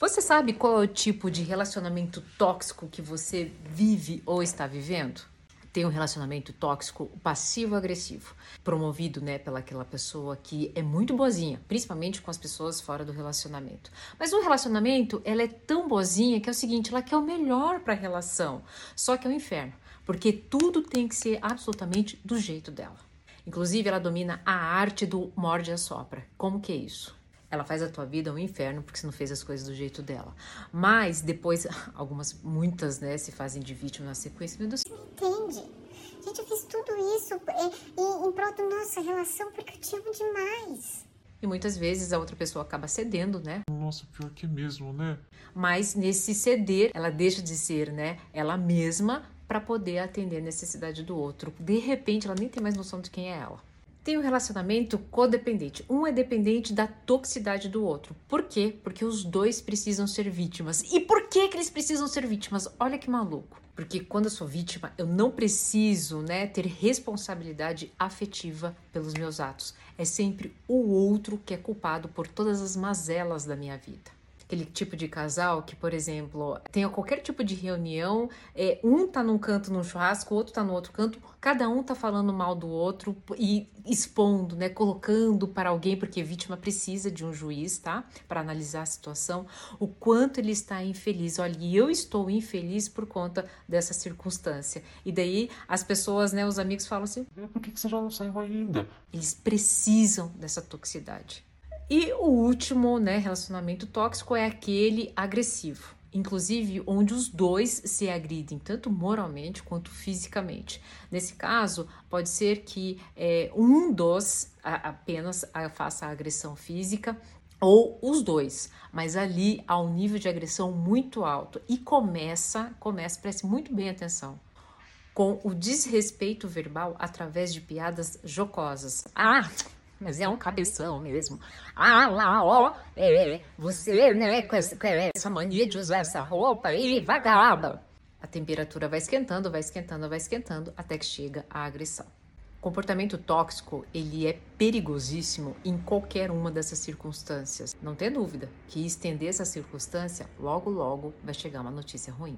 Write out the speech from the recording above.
Você sabe qual é o tipo de relacionamento tóxico que você vive ou está vivendo? Tem um relacionamento tóxico passivo-agressivo, promovido né, pelaquela pessoa que é muito boazinha, principalmente com as pessoas fora do relacionamento. Mas no relacionamento, ela é tão boazinha que é o seguinte: ela quer o melhor para a relação, só que é o um inferno, porque tudo tem que ser absolutamente do jeito dela. Inclusive, ela domina a arte do morde a sopra. Como que é isso? Ela faz a tua vida um inferno porque você não fez as coisas do jeito dela. Mas depois, algumas, muitas, né, se fazem de vítima na sequência. Meu Deus. Entende? Gente, eu fiz tudo isso em, em, em prol da nossa relação porque eu te amo demais. E muitas vezes a outra pessoa acaba cedendo, né? Nossa, pior que é mesmo, né? Mas nesse ceder, ela deixa de ser, né, ela mesma para poder atender a necessidade do outro. De repente, ela nem tem mais noção de quem é ela tem um relacionamento codependente. Um é dependente da toxicidade do outro. Por quê? Porque os dois precisam ser vítimas. E por que, que eles precisam ser vítimas? Olha que maluco. Porque quando eu sou vítima, eu não preciso né, ter responsabilidade afetiva pelos meus atos. É sempre o outro que é culpado por todas as mazelas da minha vida aquele tipo de casal que, por exemplo, tem qualquer tipo de reunião, é, um tá num canto num churrasco, o outro tá no outro canto, cada um tá falando mal do outro e expondo, né, colocando para alguém, porque vítima precisa de um juiz, tá? Para analisar a situação, o quanto ele está infeliz. Olha, eu estou infeliz por conta dessa circunstância. E daí as pessoas, né, os amigos falam assim: por que, que você já não saiu ainda? Eles precisam dessa toxicidade. E o último, né, relacionamento tóxico é aquele agressivo, inclusive onde os dois se agridem tanto moralmente quanto fisicamente. Nesse caso, pode ser que é, um dos a, apenas a, faça a agressão física ou os dois, mas ali há um nível de agressão muito alto e começa, começa, preste muito bem atenção, com o desrespeito verbal através de piadas jocosas. Ah, mas é um cabeção mesmo. Ah lá, ó, é, é, você, né, com essa, com essa mania de usar essa roupa e vagaba. A temperatura vai esquentando, vai esquentando, vai esquentando, até que chega a agressão. Comportamento tóxico, ele é perigosíssimo em qualquer uma dessas circunstâncias. Não tem dúvida que estender essa circunstância, logo logo vai chegar uma notícia ruim.